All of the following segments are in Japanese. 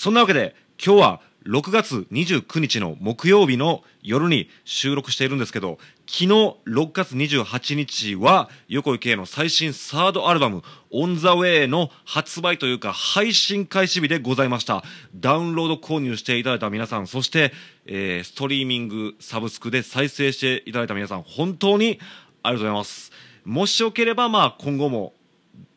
そんなわけで今日は6月29日の木曜日の夜に収録しているんですけど昨日6月28日は横井圭の最新サードアルバム「オン・ザ・ウェイ」の発売というか配信開始日でございました。ダウンロード購入していただいた皆さんそして、えー、ストリーミングサブスクで再生していただいた皆さん本当にありがとうございます。もしよければまあ今後も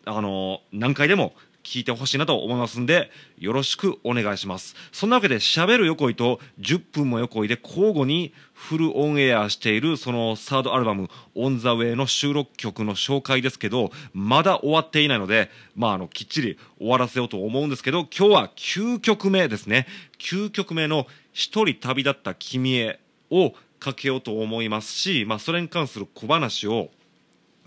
あの何回でも聞いてほしいなと思いますんで、よろしくお願いします。そんなわけで、喋る横井と10分も横井で交互にフルオンエアしている、そのサードアルバム、オンザウェイの収録曲の紹介ですけど、まだ終わっていないので、まあ、あの、きっちり終わらせようと思うんですけど、今日は9曲目ですね。9曲目の一人旅立った君へをかけようと思いますし、まあ、それに関する小話を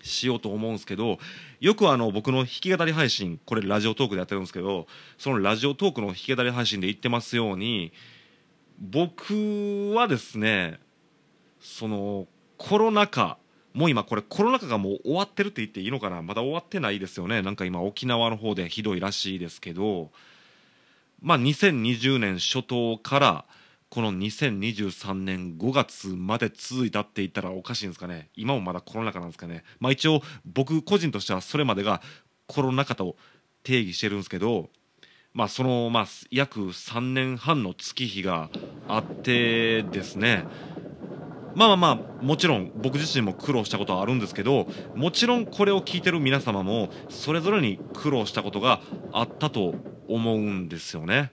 しようと思うんですけど、よくあの僕の弾き語り配信これラジオトークでやってるんですけどそのラジオトークの弾き語り配信で言ってますように僕はですねそのコロナ禍もう今これコロナ禍がもう終わってるって言っていいのかな？まだ終わってないですよね。なんか今沖縄の方でひどいらしいですけどまあ2020年初頭からこの2023年5月まで続いたって言ったらおかしいんですかね。今もまだコロナ禍なんですかね。まあ一応僕個人としてはそれまでがコロナ禍と定義してるんですけどまあそのまあ約3年半の月日があってですね。まあまあまあもちろん僕自身も苦労したことはあるんですけどもちろんこれを聞いてる皆様もそれぞれに苦労したことがあったと思うんですよね。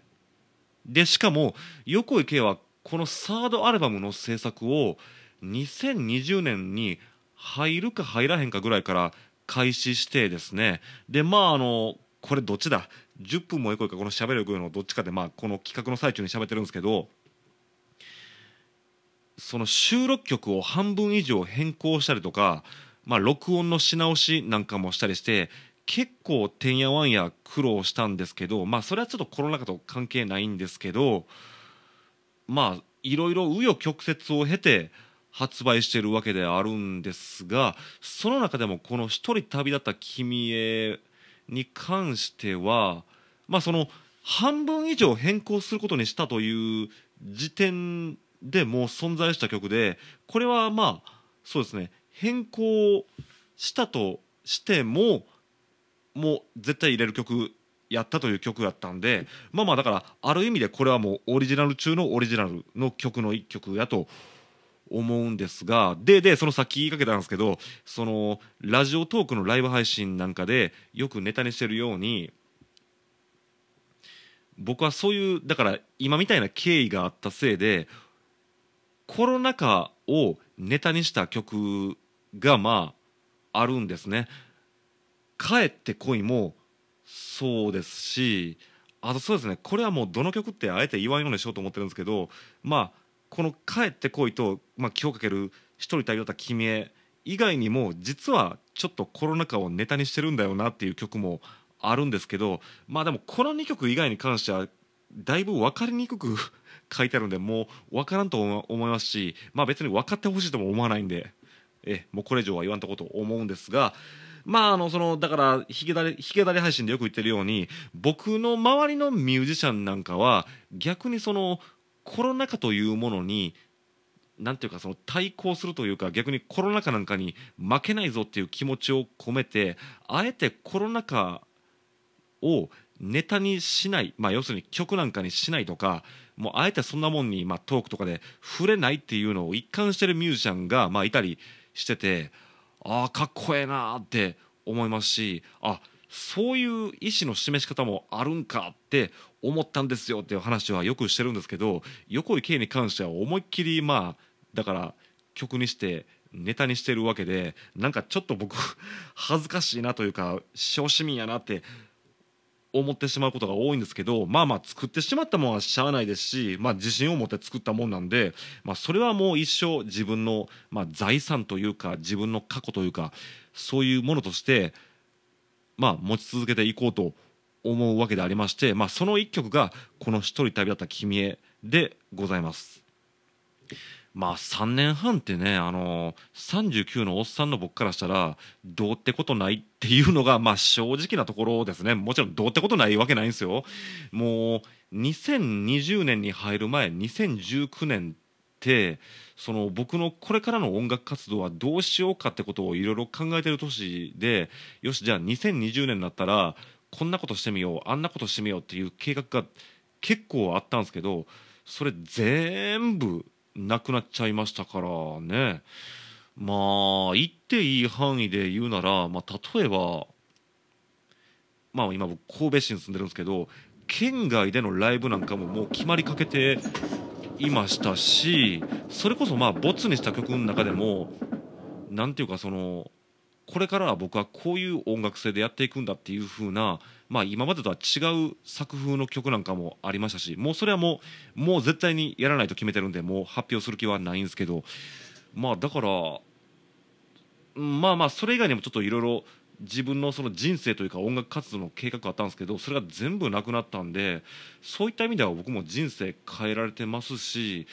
でしかも横井圭はこのサードアルバムの制作を2020年に入るか入らへんかぐらいから開始してですね。でまああのこれどっちだ？10分も横井かこのしゃべるのどっちかでまあこの企画の最中に喋ってるんですけどその収録曲を半分以上変更したりとか、まあ、録音のし直しなんかもしたりして結構てんやわんや苦労したんですけどまあそれはちょっとコロナ禍と関係ないんですけどまあいろいろ紆余曲折を経て発売してるわけであるんですがその中でもこの「一人旅立った君へ」に関してはまあその半分以上変更することにしたという時点でもう存在した曲でこれはまあそうですね変更したとしてももう絶対入れる曲やったという曲やったんでまあまあだからある意味でこれはもうオリジナル中のオリジナルの曲の一曲やと思うんですがででそのさっき言いかけたんですけどそのラジオトークのライブ配信なんかでよくネタにしてるように僕はそういうだから今みたいな経緯があったせいでコロナ禍をネタにした曲がまああるんですね。帰ってこいもそうですしあとそうですねこれはもうどの曲ってあえて言わんようにしようと思ってるんですけどまあこの「帰ってこいと」まあ、今日かける「一人旅立った君へ」以外にも実はちょっとコロナ禍をネタにしてるんだよなっていう曲もあるんですけどまあでもこの2曲以外に関してはだいぶ分かりにくく 書いてあるんでもう分からんと思いますしまあ別に分かってほしいとも思わないんでえもうこれ以上は言わんとこと思うんですがまああのそのだから弾きだれ弾き語り配信でよく言ってるように僕の周りのミュージシャンなんかは逆にそのコロナ禍というものになんていうかその対抗するというか逆にコロナ禍なんかに負けないぞっていう気持ちを込めてあえてコロナ禍をネタにしない、まあ、要するに曲なんかにしないとかもうあえてそんなもんに、まあ、トークとかで触れないっていうのを一貫してるミュージシャンが、まあ、いたりしててああかっこええなって思いますしあそういう意思の示し方もあるんかって思ったんですよっていう話はよくしてるんですけど横井圭に関しては思いっきりまあだから曲にしてネタにしてるわけでなんかちょっと僕恥ずかしいなというか小市民やなって思ってしまうことが多いんですけどまあまあ作ってしまったものはしゃあないですし、まあ、自信を持って作ったもんなんで、まあ、それはもう一生自分の、まあ、財産というか自分の過去というかそういうものとして、まあ、持ち続けていこうと思うわけでありまして、まあ、その一曲がこの「一人旅立った君へ」でございます。まあ3年半ってね、あの39のおっさんの僕からしたらどうってことないっていうのがまあ正直なところですね。もちろんどうってことないわけないんですよ。もう2020年に入る前2019年ってその僕のこれからの音楽活動はどうしようかってことをいろいろ考えてる年でよしじゃあ2020年になったらこんなことしてみようあんなことしてみようっていう計画が結構あったんですけどそれ全部なくなっちゃいましたからね。まあ言っていい範囲で言うなら、まあ、例えばまあ今僕神戸市に住んでるんですけど県外でのライブなんかももう決まりかけていましたしそれこそまあボツにした曲の中でも何ていうかそのこれからは僕はこういう音楽性でやっていくんだっていう風なまあ今までとは違う作風の曲なんかもありましたしもうそれはもうもう絶対にやらないと決めてるんでもう発表する気はないんですけどまあだからまあまあそれ以外にもちょっといろいろ自分のその人生というか音楽活動の計画があったんですけどそれが全部なくなったんでそういった意味では僕も人生変えられてますし、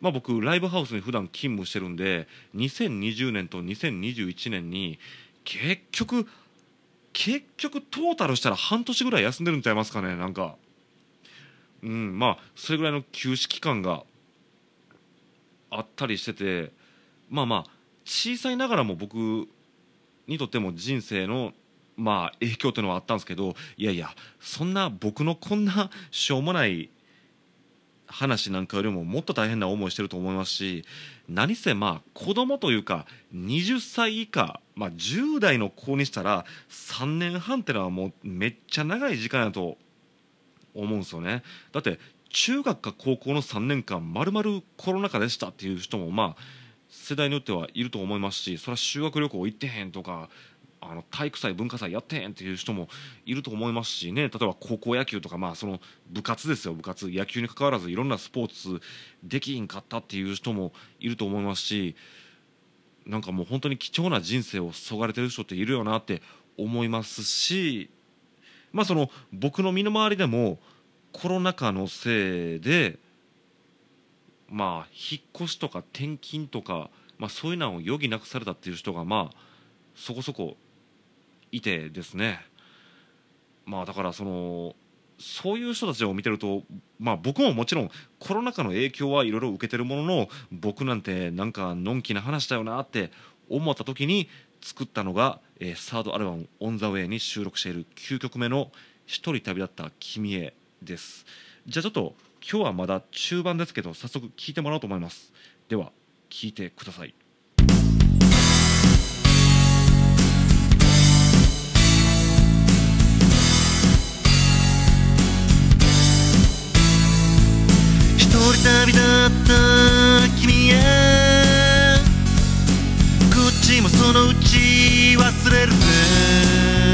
まあ、僕ライブハウスに普段勤務してるんで2020年と2021年に結局結局トータルしたら半年ぐらい休んでるんちゃいますかねなんか。うんまあそれぐらいの休止期間があったりしててまあまあ小さいながらも僕にとっても人生のまあ影響っていうのはあったんですけどいやいやそんな僕のこんなしょうもない話なんかよりももっと大変な思いしてると思いますし何せまあ子供というか20歳以下、まあ、10代の子にしたら3年半ってのはもうめっちゃ長い時間やと思うんですよね。だって中学か高校の3年間まるまるコロナ禍でしたっていう人もまあ世代によってはいると思いますしそれは修学旅行行ってへんとかあの体育祭文化祭やってんっていう人もいると思いますしね。例えば高校野球とかまあその部活ですよ。部活野球にかかわらずいろんなスポーツできんかったっていう人もいると思いますしなんかもう本当に貴重な人生をそがれてる人っているよなって思いますしまあその僕の身の回りでもコロナ禍のせいでまあ引っ越しとか転勤とか、まあ、そういうのを余儀なくされたっていう人がまあそこそこいてですね。まあだからそのそういう人たちを見てると、まあ、僕ももちろんコロナ禍の影響はいろいろ受けてるものの僕なんてなんかのんきな話だよなって思った時に作ったのが、えー、サードアルバム「オン・ザ・ウェイ」に収録している9曲目の「一人旅立った君へ」です。じゃあちょっと今日はまだ中盤ですけど早速聴いてもらおうと思います。では聴いてください。旅立った君へ。こっちもそのうち忘れるぜ。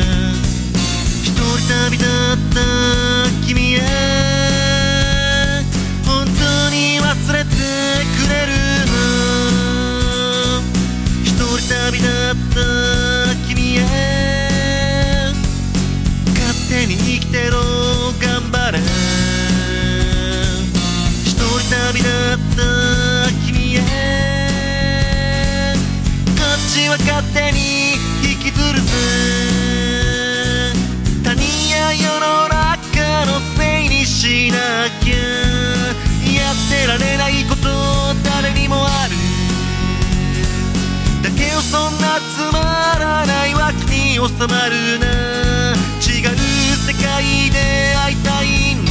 つまらない脇に収まるな。違う世界で会いたいな。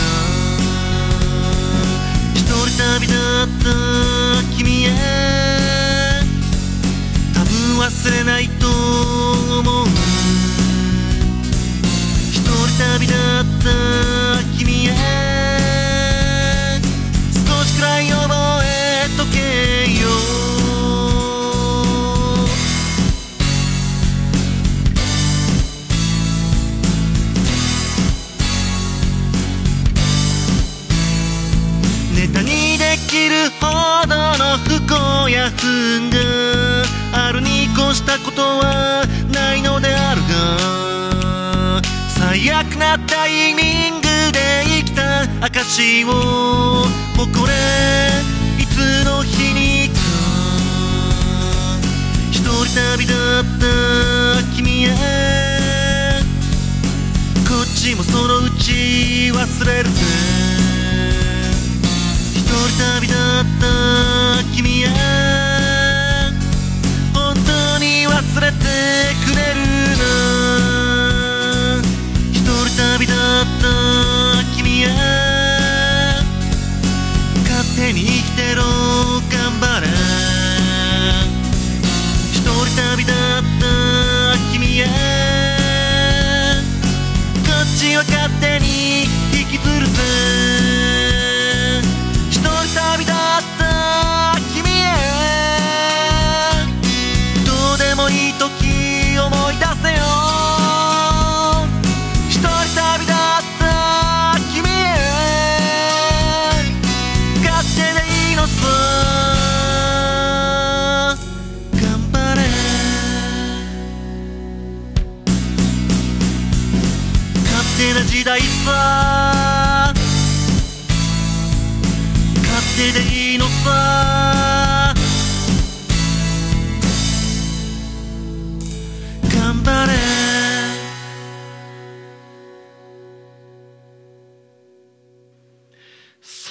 一人旅立った君へ。多分忘れないと思う。一人旅立ったや不運があるに越したことはないのであるが最悪なタイミングで生きた証を誇れいつの日にか一人旅だった君へ。こっちもそのうち忘れるぜ。一人旅だった君へ。に忘れてくれるな。一人旅だった君へ勝手に生きてろ頑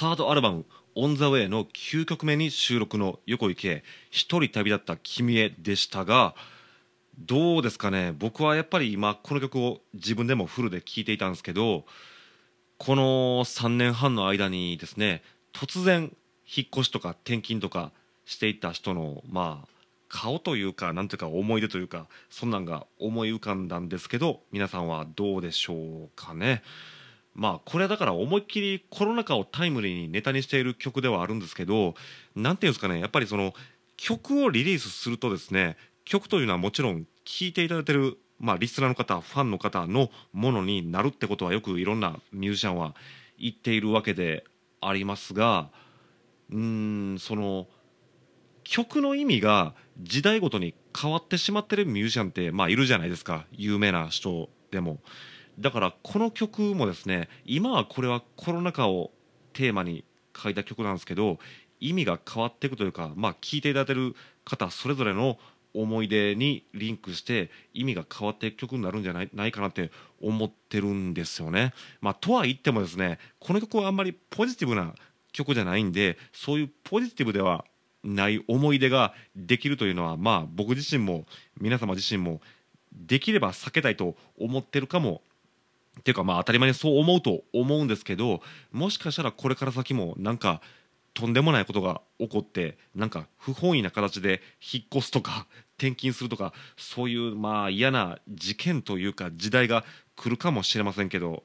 サードアルバム「オン・ザ・ウェイ」の9曲目に収録の横井圭一人旅立った君へでしたがどうですかね？僕はやっぱり今この曲を自分でもフルで聴いていたんですけどこの3年半の間にですね突然引っ越しとか転勤とかしていた人のまあ顔というかなんていうか思い出というかそんなんが思い浮かんだんですけど皆さんはどうでしょうかね？まあこれはだから思いっきりコロナ禍をタイムリーにネタにしている曲ではあるんですけどなんていうんですかねやっぱりその曲をリリースするとですね曲というのはもちろん聴いていただいてる、まあ、リスナーの方ファンの方のものになるってことはよくいろんなミュージシャンは言っているわけでありますがうんその曲の意味が時代ごとに変わってしまってるミュージシャンってまあいるじゃないですか有名な人でも。だからこの曲もですね今はこれはコロナ禍をテーマに書いた曲なんですけど意味が変わっていくというかまあ聴いていただいてる方それぞれの思い出にリンクして意味が変わっていく曲になるんじゃないないかなって思ってるんですよね。まあ、とは言ってもですねこの曲はあんまりポジティブな曲じゃないんでそういうポジティブではない思い出ができるというのはまあ僕自身も皆様自身もできれば避けたいと思ってるかもっていうかまあ当たり前にそう思うと思うんですけどもしかしたらこれから先もなんかとんでもないことが起こってなんか不本意な形で引っ越すとか 転勤するとかそういうまあ嫌な事件というか時代が来るかもしれませんけど、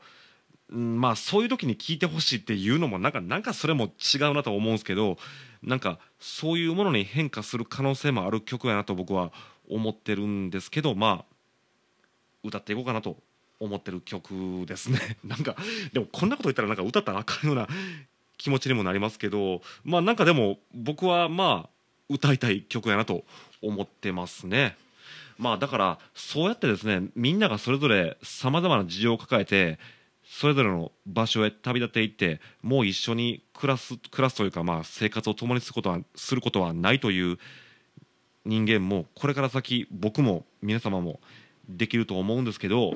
うんまあそういう時に聞いてほしいっていうのもなんかなんかそれも違うなと思うんですけどなんかそういうものに変化する可能性もある曲やなと僕は思ってるんですけどまあ歌っていこうかなと思ってる曲ですね。なんかでもこんなこと言ったらなんか歌ったらあかんような気持ちにもなりますけどまあなんかでも僕はまあ歌いたい曲やなと思ってますね。まあだからそうやってですねみんながそれぞれさまざまな事情を抱えてそれぞれの場所へ旅立っていってもう一緒に暮らす暮らすというかまあ生活を共にすることはすることはないという人間もこれから先僕も皆様もできると思うんですけど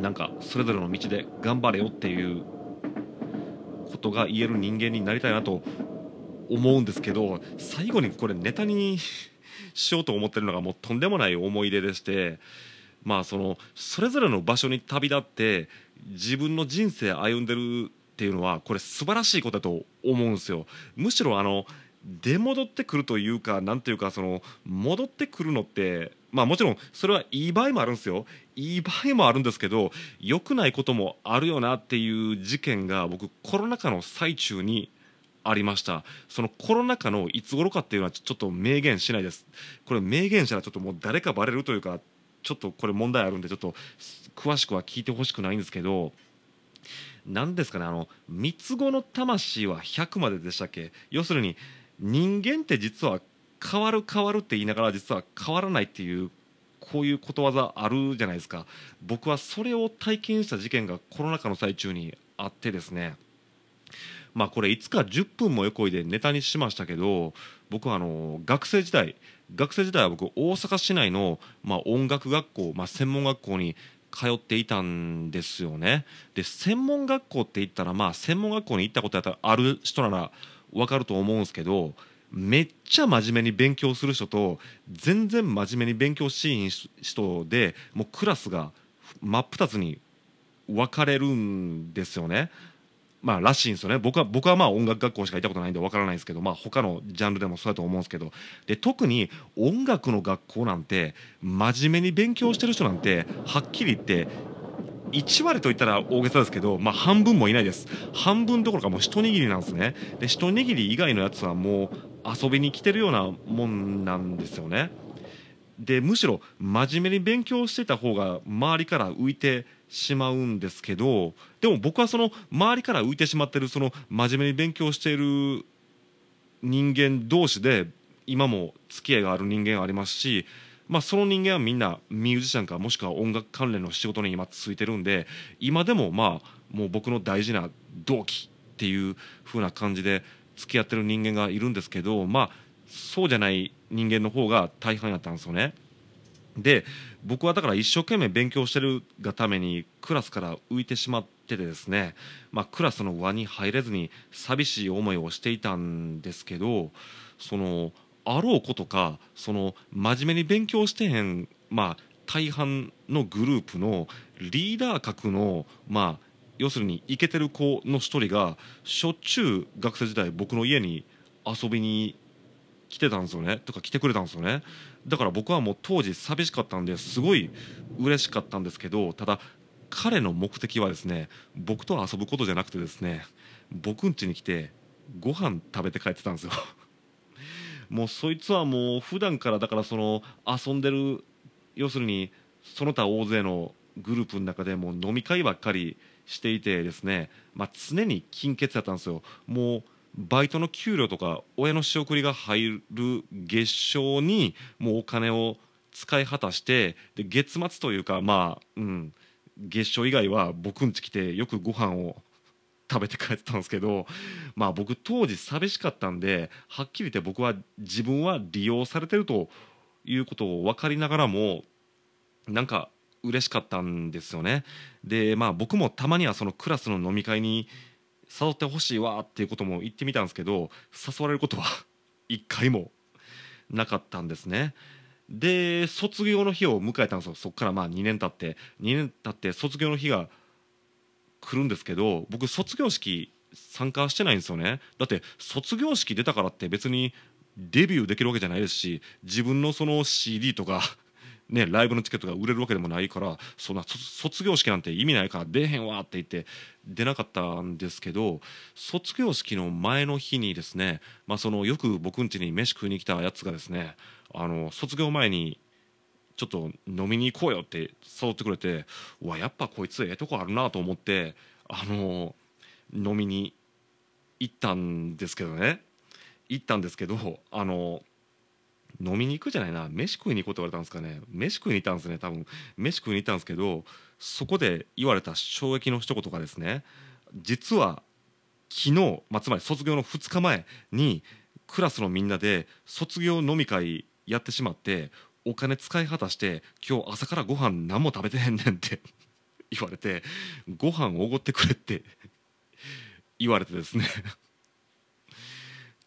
なんかそれぞれの道で頑張れよっていうことが言える人間になりたいなと思うんですけど最後にこれネタにしようと思ってるのがもうとんでもない思い出でしてまあそのそれぞれの場所に旅立って自分の人生歩んでるっていうのはこれ素晴らしいことだと思うんですよ。むしろあの出戻ってくるというかなんていうかその戻ってくるのってまあもちろんそれはいい場合もあるんですよ。いい場合もあるんですけど良くないこともあるよなっていう事件が僕コロナ禍の最中にありました。そのコロナ禍のいつ頃かっていうのはちょっと明言しないです。これ明言したらちょっともう誰かバレるというかちょっとこれ問題あるんでちょっと詳しくは聞いてほしくないんですけど何ですかねあの三つ子の魂は100まででしたっけ？要するに人間って実は変わる変わるって言いながら実は変わらないっていうこういうことわざあるじゃないですか。僕はそれを体験した事件がコロナ禍の最中にあってですね。まあこれいつか10分も横井でネタにしましたけど僕はあの学生時代学生時代は僕大阪市内の、まあ、音楽学校、まあ、専門学校に通っていたんですよね。で専門学校って言ったらまあ専門学校に行ったことやったらある人なら分かると思うんですけどめっちゃ真面目に勉強する人と全然真面目に勉強しい人でもうクラスが真っ二つに分かれるんですよね。まあらしいんですよね僕は僕はまあ音楽学校しか行ったことないんで分からないんですけどまあ他のジャンルでもそうだと思うんですけどで特に音楽の学校なんて真面目に勉強してる人なんてはっきり言って1割といったら大げさですけど、まあ、半分もいないです。半分どころかもう一握りなんですね。で一握り以外のやつはもう遊びに来てるようなもんなんですよね。でむしろ真面目に勉強してた方が周りから浮いてしまうんですけどでも僕はその周りから浮いてしまってるその真面目に勉強している人間同士で今も付き合いがある人間ありますし、まあ、その人間はみんなミュージシャンかもしくは音楽関連の仕事に今ついてるんで今でもまあもう僕の大事な同期っていう風な感じで付き合ってる人間がいるんですけどまあそうじゃない人間の方が大半やったんですよね。で僕はだから一生懸命勉強してるがためにクラスから浮いてしまっててですね、まあ、クラスの輪に入れずに寂しい思いをしていたんですけどそのあろうことかその真面目に勉強してへん、まあ、大半のグループのリーダー格のまあ要するにイケてる子の一人がしょっちゅう学生時代僕の家に遊びに来てたんですよねとか来てくれたんですよね。だから僕はもう当時寂しかったんですごい嬉しかったんですけどただ彼の目的はですね僕と遊ぶことじゃなくてですね僕ん家に来てご飯食べて帰ってたんですよ。もうそいつはもう普段からだからその遊んでる要するにその他大勢のグループの中でも飲み会ばっかりしていてですね、まあ、常に金欠だったんですよ。もうバイトの給料とか親の仕送りが入る月賞にもうお金を使い果たしてで月末というかまあうん月賞以外は僕ん家来てよくご飯を食べて帰ってたんですけどまあ僕当時寂しかったんではっきり言って僕は自分は利用されてるということを分かりながらもなんか嬉しかったんですよね。でまあ僕もたまにはそのクラスの飲み会に誘ってほしいわっていうことも言ってみたんですけど誘われることは一回もなかったんですね。で卒業の日を迎えたんですよ。そこからまあ2年経って2年経って卒業の日が来るんですけど僕卒業式参加してないんですよね。だって卒業式出たからって別にデビューできるわけじゃないですし自分のその CD とか ね、ライブのチケットが売れるわけでもないからそんな卒業式なんて意味ないから出えへんわって言って出なかったんですけど卒業式の前の日にですね、まあ、そのよく僕ん家に飯食いに来たやつがですねあの卒業前にちょっと飲みに行こうよって誘ってくれてうわやっぱこいつええとこあるなと思ってあの飲みに行ったんですけどね。行ったんですけどあの飲みに行くじゃないな。飯食いに行こうって言われたんですかね。飯食いに行ったんですね多分。飯食いに行ったんですけどそこで言われた衝撃の一言がですね実は昨日、まあ、つまり卒業の2日前にクラスのみんなで卒業飲み会やってしまってお金使い果たして今日朝からご飯何も食べてへんねんって 言われてご飯おごってくれって 言われてですね。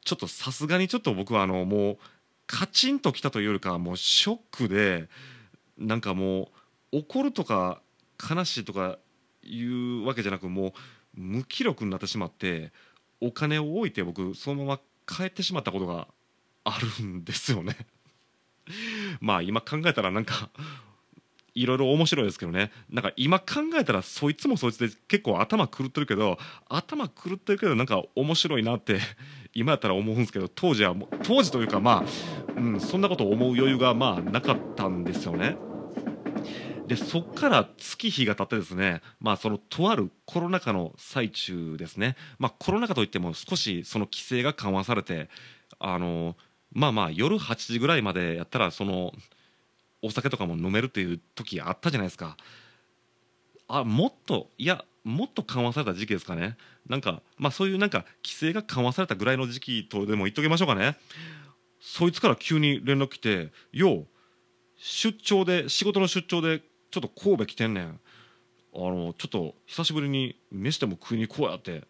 ちょっとさすがにちょっと僕はあのもうカチンときたというよりかはもうショックでなんかもう怒るとか悲しいとかいうわけじゃなくもう無気力になってしまってお金を置いて僕そのまま帰ってしまったことがあるんですよね。まあ今考えたらなんかいろいろ面白いですけどねなんか今考えたらそいつもそいつで結構頭狂ってるけど頭狂ってるけどなんか面白いなって 今やったら思うんですけど当時は当時というかまあ、うん、そんなことを思う余裕がまあなかったんですよね。でそっから月日が経ってですね、まあ、そのとあるコロナ禍の最中ですね、まあ、コロナ禍といっても少しその規制が緩和されてあのまあまあ夜8時ぐらいまでやったらそのお酒とかも飲めるっていう時あったじゃないですか。あもっといやもっと緩和された時期ですかね。なんかまあそういうなんか規制が緩和されたぐらいの時期とでも言っときましょうかね。そいつから急に連絡来て「よう出張で仕事の出張でちょっと神戸来てんねん。あのちょっと久しぶりに飯でも食いに行こうや」って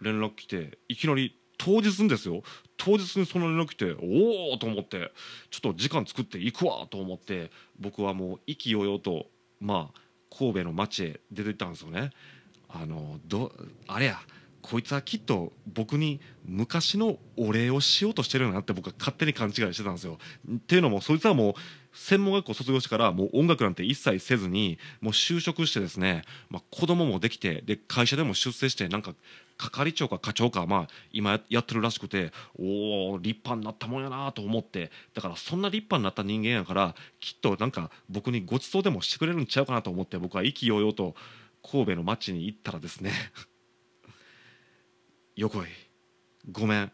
連絡来ていきなり当日にですよ当日にその連絡来ておおと思ってちょっと時間作っていくわと思って僕はもう意気揚々とまあ神戸の街へ出て行ったんですよね。あのどあれやこいつはきっと僕に昔のお礼をしようとしてるよなって僕は勝手に勘違いしてたんですよ。っていうのもそいつはもう専門学校卒業してからもう音楽なんて一切せずにもう就職してですね、まあ、子供もできてで会社でも出世してなんか係長か課長か、まあ、今やってるらしくておお立派になったもんやなと思ってだからそんな立派になった人間やからきっとなんか僕にご馳走でもしてくれるんちゃうかなと思って僕は意気揚々と神戸の町に行ったらですね横井ごめん。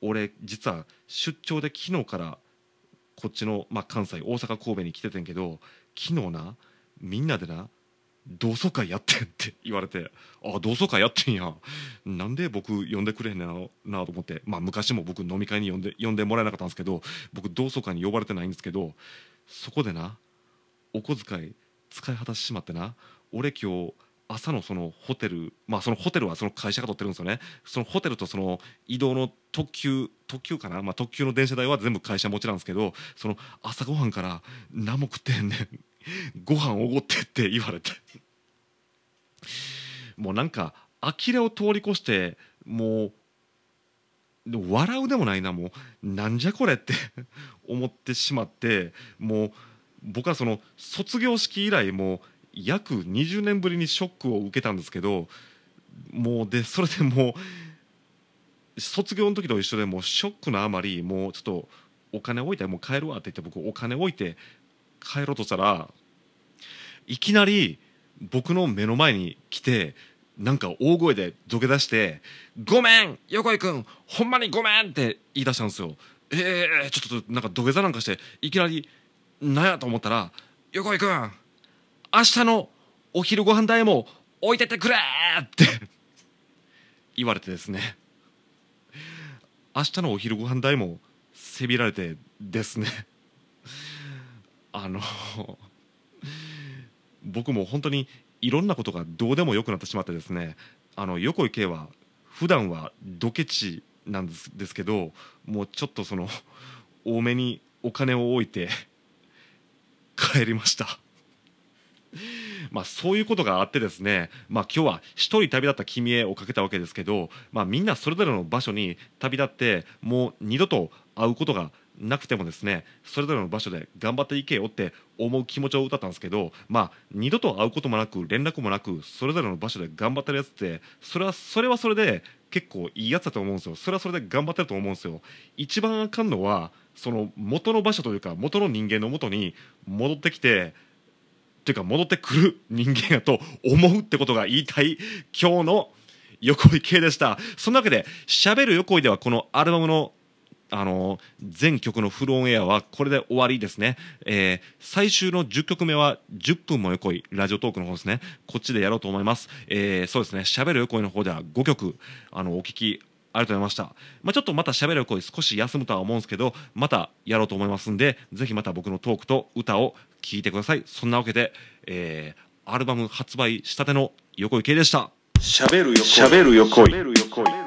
俺実は出張で昨日からこっちの、まあ、関西大阪神戸に来ててんけど昨日なみんなでな同窓会やってんって言われて。ああ同窓会やってんや。なんで僕呼んでくれへんねんなと思って。まあ昔も僕飲み会に呼んで呼んでもらえなかったんですけど僕同窓会に呼ばれてないんですけどそこでなお小遣い使い果たしてしまってな俺今日朝のそのホテルまあそのホテルはその会社が取ってるんですよね。そのホテルとその移動の特急特急かな、まあ、特急の電車代は全部会社持ちなんですけどその朝ごはんから何も食ってんねん ご飯おごってって言われて。もうなんか呆れを通り越してもう笑うでもないなもうなんじゃこれって 思ってしまってもう僕はその卒業式以来もう約20年ぶりにショックを受けたんですけどもうでそれでもう卒業の時と一緒でもうショックのあまりもうちょっとお金置いてもう帰るわって言って僕お金置いて帰ろうとしたらいきなり僕の目の前に来てなんか大声で土下座して「ごめん横井君ほんまにごめん!」って言い出したんですよ。えー、ちょっとなんか土下座なんかしていきなりなんやと思ったら「横井君明日のお昼ご飯代も置いてってくれ!」って。言われてですね。明日のお昼ご飯代もせびられてですね。あの僕も本当にいろんなことがどうでもよくなってしまってですね。あの横井圭は普段はドケチなんですですけどもうちょっとその多めにお金を置いて帰りました。まあそういうことがあってですねまあ今日は一人旅立った君へをかけたわけですけどまあみんなそれぞれの場所に旅立ってもう二度と会うことがなくてもですねそれぞれの場所で頑張っていけよって思う気持ちを歌ったんですけどまあ二度と会うこともなく連絡もなくそれぞれの場所で頑張ってるやつってそれはそれはそれで結構いいやつだと思うんですよ。それはそれで頑張ってると思うんですよ。一番あかんのはその元の場所というか元の人間の元に戻ってきてっていうか戻ってくる人間やと思うってことが言いたい今日の横井系でした。そんなわけで「しゃべる横井」ではこのアルバムのあの全曲のフルオンエアはこれで終わりですね、えー、最終の10曲目は10分も横井ラジオトークの方ですね。こっちでやろうと思います、えー、そうですね。しゃべる横井の方では5曲あのお聴きありがとうございました。まあ、ちょっとまた喋る声少し休むとは思うんですけど、またやろうと思いますんで、ぜひまた僕のトークと歌を聴いてください。そんなわけで、えー、アルバム発売したての横井圭でした。喋る横井。喋る横井。